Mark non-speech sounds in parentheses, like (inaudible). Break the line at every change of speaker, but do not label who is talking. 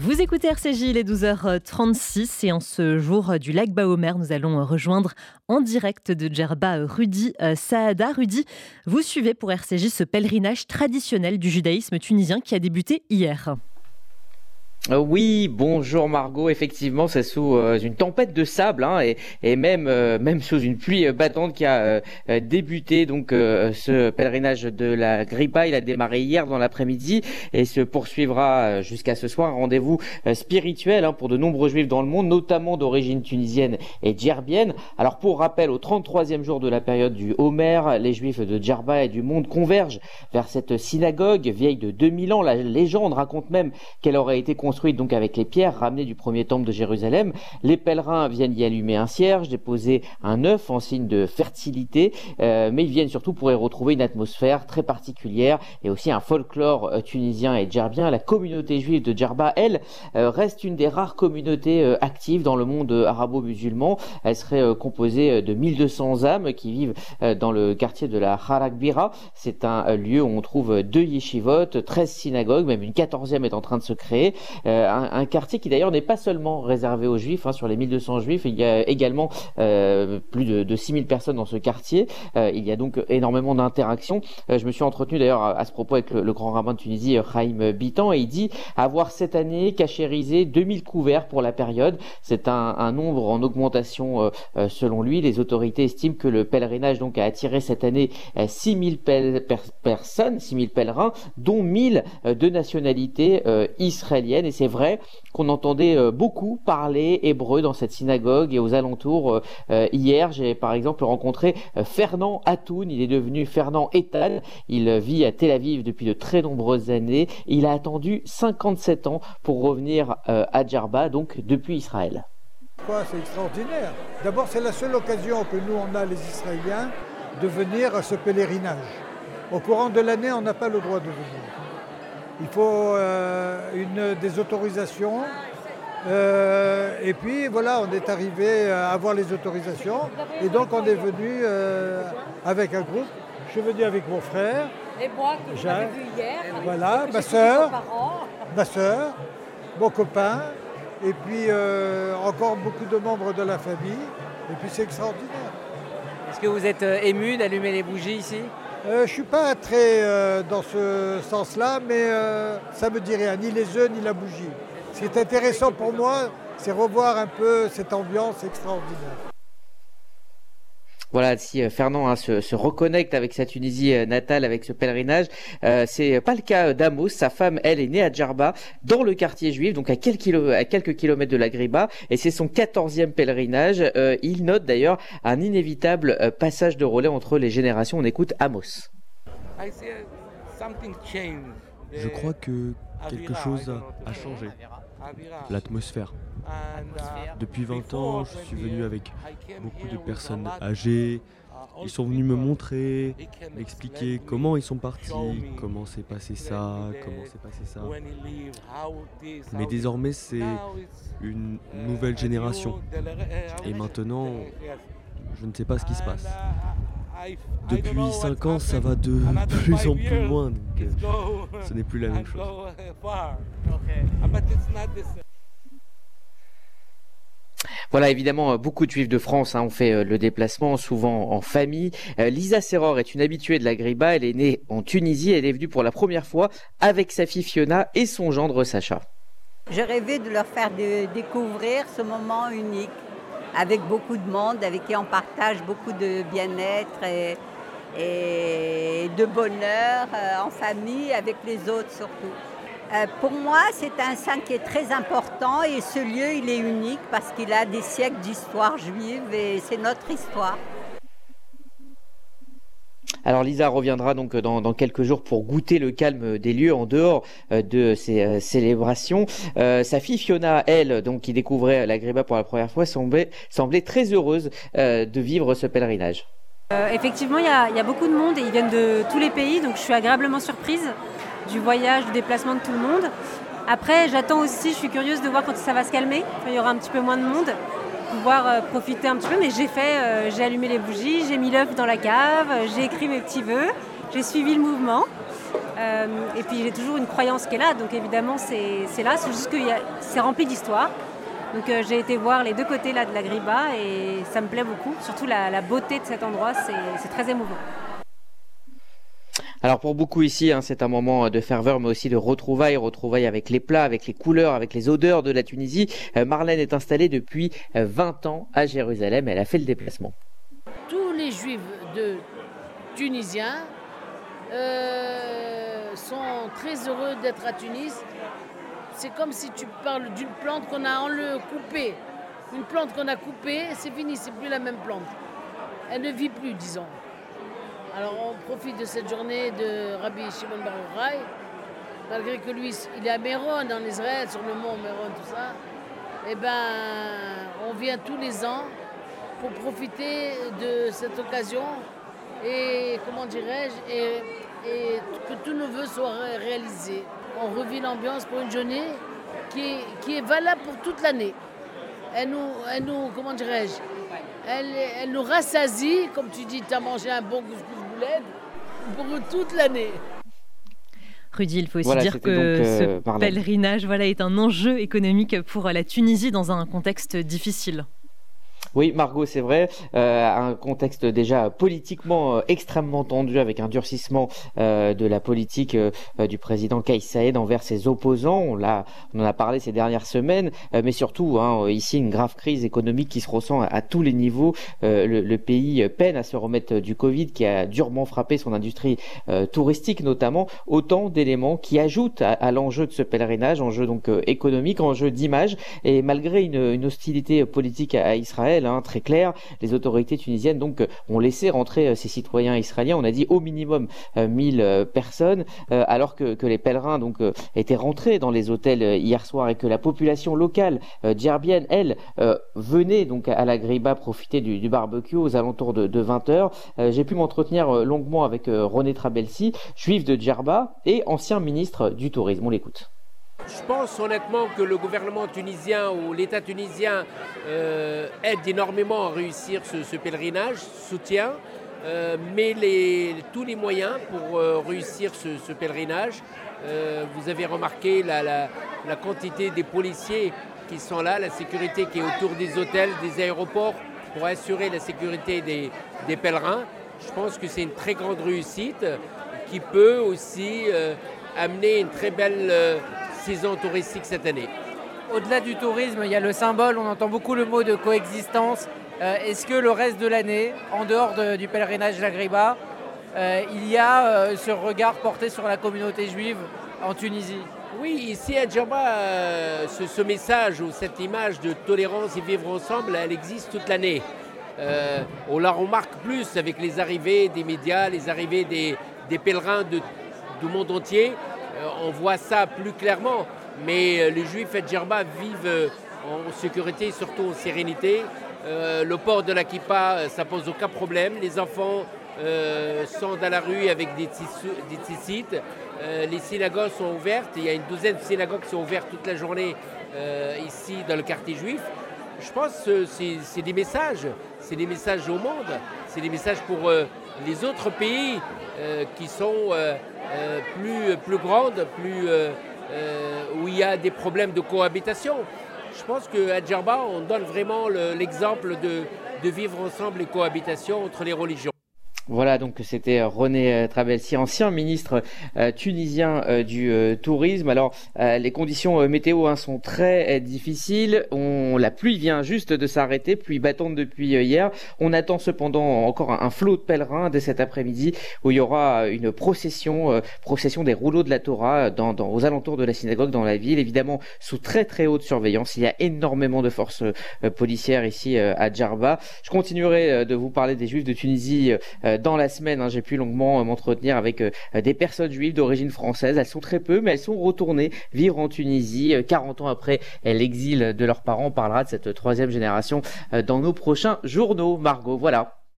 Vous écoutez RCJ, il est 12h36 et en ce jour du lac Baomer, nous allons rejoindre en direct de Djerba euh, Saada. Rudy, vous suivez pour RCJ ce pèlerinage traditionnel du judaïsme tunisien qui a débuté hier.
Euh, oui, bonjour Margot. Effectivement, c'est sous euh, une tempête de sable hein, et, même euh, même sous une pluie battante qui a débuté donc ce pèlerinage de la Gripa. Il a démarré hier dans l'après-midi et se poursuivra jusqu'à ce soir. Rendez-vous spirituel hein, pour de nombreux juifs dans le monde, notamment d'origine tunisienne et djerbienne. Alors pour rappel, au 33e jour de la période du Homer, les juifs de Djerba et du monde convergent vers cette synagogue vieille de 2000 ans. La légende raconte même qu'elle aurait été construite donc avec les pierres ramenées du premier temple de Jérusalem. Les pèlerins viennent y allumer un cierge, déposer un œuf en signe de fertilité, euh, mais ils viennent surtout pour y retrouver une atmosphère très particulière et aussi un folklore euh, tunisien et djerbien. La communauté juive de Djerba, elle, euh, reste une des rares communautés actives dans le monde arabo-musulman. Elle serait composée de 1200 âmes qui vivent dans le quartier de la Harakbira. C'est un lieu où on trouve deux yeshivot, 13 synagogues, même une quatorzième est en train de se créer. Euh, un, quartier qui d'ailleurs n'est pas seulement réservé aux juifs, hein, sur les 1200 juifs, il y a également euh, plus de, de 6000 personnes dans ce quartier, euh, il y a donc énormément d'interactions. je me suis entretenu d'ailleurs à, ce propos avec le, grand rabbin de Tunisie, Chaim Bitan, et il dit avoir cette année cachérisé 2000 couverts pour la période. C'est un, nombre en augmentation selon lui. Les autorités estiment que le pèlerinage donc a attiré cette année 6000 personnes, 6000 pèlerins, dont 1000 de nationalité israélienne et c'est vrai qu'on entendait euh, beaucoup parler hébreu dans cette synagogue et aux alentours. Euh, euh, hier, j'ai par exemple rencontré Fernand Atoun, il est devenu Fernand Etal, il vit à Tel Aviv depuis de très nombreuses années, il a attendu 57 ans pour revenir à Djerba, donc depuis Israël.
C'est extraordinaire? D'abord, c'est la seule occasion que nous, on a, les Israéliens, de venir à ce pèlerinage. Au courant de l'année, on n'a pas le droit de venir. Il faut euh, une, des autorisations. Euh, et puis voilà, on est arrivé à avoir les autorisations. Et donc on est venu euh, avec un groupe. Je suis venu avec mon frère.
Et moi, que j'ai vu hier.
Voilà, ma soeur. Ma soeur, mon copain. Et puis encore beaucoup de membres de la famille. Et puis c'est extraordinaire.
Est-ce que vous êtes ému d'allumer les bougies ici?
Euh, je ne suis pas très euh, dans ce sens-là, mais euh, ça me dit rien, ni les œufs ni la bougie. Ce qui est intéressant pour moi, c'est revoir un peu cette ambiance extraordinaire.
Voilà, si Fernand hein, se, reconnecte avec sa Tunisie natale, avec ce pèlerinage, euh, c'est pas le cas d'Amos. Sa femme, elle, est née à Djerba, dans le quartier juif, donc à quelques, à quelques kilomètres de la Griba, et c'est son quatorzième pèlerinage. il note d'ailleurs un inévitable passage de relais entre les générations. On écoute Amos.
Je crois que quelque chose a changé. L'atmosphère. Depuis 20 ans, je suis venu avec beaucoup de personnes âgées. Ils sont venus me montrer, m'expliquer comment ils sont partis, comment s'est passé ça, comment s'est passé ça. Mais désormais, c'est une nouvelle génération. Et maintenant, je ne sais pas ce qui se passe. Depuis 5 ans, ça va de (laughs) plus en plus loin, donc euh, ce n'est plus la même chose.
Voilà, évidemment, euh, beaucoup de juifs de France hein, ont fait euh, le déplacement, souvent en famille. Lisa Serror est une habituée de la Griba. Elle est née en Tunisie. Elle est venue pour la première fois avec sa fille Fiona et son gendre Sacha.
Je rêvais de leur faire découvrir ce moment unique avec beaucoup de monde, avec qui on partage beaucoup de bien-être et, de bonheur euh, en famille, avec les autres surtout. Euh, pour moi, c'est un saint qui est très important et ce lieu, il est unique parce qu'il a des siècles d'histoire juive et c'est notre histoire.
Alors Lisa reviendra donc dans, quelques jours pour goûter le calme des lieux en dehors euh, de ces euh, célébrations. Euh, sa fille Fiona, elle, donc qui découvrait la Gréba pour la première fois, semblait, très heureuse de vivre ce pèlerinage.
effectivement, il y, a, beaucoup de monde et ils viennent de tous les pays, donc je suis agréablement surprise du voyage, du déplacement de tout le monde. Après, j'attends aussi, je suis curieuse de voir quand ça va se calmer, il y aura un petit peu moins de monde pouvoir euh, profiter un petit peu. Mais j'ai fait, euh, j'ai allumé les bougies, j'ai mis l'œuf dans la cave, j'ai écrit mes petits vœux, j'ai suivi le mouvement. et puis j'ai toujours une croyance qui est là, donc évidemment c'est là, c'est juste que c'est rempli d'histoire. Donc j'ai été voir les deux côtés là de la Griba et ça me plaît beaucoup, surtout la beauté de cet endroit, c'est très émouvant.
Alors pour beaucoup ici, hein, c'est un moment de ferveur, mais aussi de retrouvailles, retrouvailles avec les plats, avec les couleurs, avec les odeurs de la Tunisie. Euh, Marlène est installée depuis 20 euh, ans à Jérusalem. Elle a fait le déplacement.
Tous les juifs de Tunisiens euh, sont très heureux d'être à Tunis. C'est comme si tu parles d'une plante qu'on a en le coupée. Une plante qu'on a coupée, c'est fini, c'est plus la même plante. Elle ne vit plus, disons. Alors on profite de cette journée de Rabbi Shimon Bar malgré que lui, il est à Méron en Israël, sur le mont Méron, tout ça. Eh ben, on vient tous les ans pour profiter de cette occasion et, comment dirais-je, et, que tous nos voeux soient réalisés. On revit l'ambiance pour une journée qui est valable pour toute l'année. Elle nous, elle comment dirais-je, elle, nous rassasie, comme tu dis, tu as mangé un bon couscous pour toute l'année.
Rudy, il faut aussi dire que euh, ce pèlerinage voilà, est un enjeu économique pour la Tunisie dans un contexte difficile.
Oui, Margot, c'est vrai. Euh, un contexte déjà politiquement euh, extrêmement tendu avec un durcissement euh, de la politique du président Kais Saïd envers ses opposants. On, l'a, on en a parlé ces dernières semaines, mais surtout hein, ici une grave crise économique qui se ressent à, tous les niveaux. Le, pays peine à se remettre du Covid qui a durement frappé son industrie touristique notamment. Autant d'éléments qui ajoutent à, l'enjeu de ce pèlerinage, enjeu donc économique, enjeu d'image. Et malgré une, une hostilité politique à Israël, Hein, très clair. Les autorités tunisiennes donc euh, ont laissé rentrer euh, ces citoyens israéliens. On a dit au minimum 1000 euh, personnes, alors que, les pèlerins étaient rentrés dans les hôtels hier soir et que la population locale djerbienne, elle, venait donc à la Griba profiter du, barbecue aux alentours de, 20 heures. J'ai pu m'entretenir longuement avec René Trabelsi, juif de Djerba et ancien ministre du tourisme. On l'écoute.
Je pense honnêtement que le gouvernement tunisien ou l'État tunisien euh, aide énormément à réussir ce, pèlerinage, soutient, euh, met tous les moyens pour euh, réussir ce, pèlerinage. vous avez remarqué la, quantité des policiers qui sont là, la sécurité qui est autour des hôtels, des aéroports pour assurer la sécurité des pèlerins. Je pense que c'est une très grande réussite qui peut aussi amener une très belle touristique cette année.
Au-delà du tourisme, il y a le symbole, on entend beaucoup le mot de coexistence. Euh, est-ce que le reste de l'année, en dehors du pèlerinage Lagriba, euh, il y a euh, ce regard porté sur la communauté juive en Tunisie?
Oui, ici à Djerba, ce, message ou cette image de tolérance et vivre ensemble, elle existe toute l'année. on la remarque plus avec les arrivées des médias, les arrivées des, pèlerins du monde entier. Euh, on voit ça plus clairement. Mais euh, les Juifs à Djerba vivent euh, en sécurité, surtout en sérénité. le port de la kippa, ça pose aucun problème. Les enfants sont dans la rue avec des, tissites. les synagogues sont ouvertes. Il y a une douzaine de synagogues qui sont ouvertes toute la journée ici dans le quartier juif. Je pense que c'est des messages. C'est des messages au monde. C'est des messages pour les autres pays qui sont plus, plus grande, plus, euh, euh, où il y a des problèmes de cohabitation. Je pense qu'à Djerba, on donne vraiment l'exemple de, de vivre ensemble et cohabitation entre les religions.
Voilà, donc c'était euh, René euh, Travelsi, ancien ministre euh, tunisien du tourisme. Alors, les conditions météo hein, sont très difficiles. On, la pluie vient juste de s'arrêter, pluie battante depuis hier. On attend cependant encore un, flot de pèlerins dès cet après-midi où il y aura une procession, procession des rouleaux de la Torah dans, aux alentours de la synagogue dans la ville, évidemment sous très très haute surveillance. Il y a énormément de forces policières ici à Djerba. Je continuerai de vous parler des Juifs de Tunisie dans la semaine. Hein, j'ai pu longuement euh, m'entretenir avec euh, des personnes juives d'origine française. Elles sont très peu, mais elles sont retournées vivre en Tunisie 40 euh, ans après l'exil de leurs parents. On parlera de cette troisième génération dans nos prochains journaux. Margot, voilà.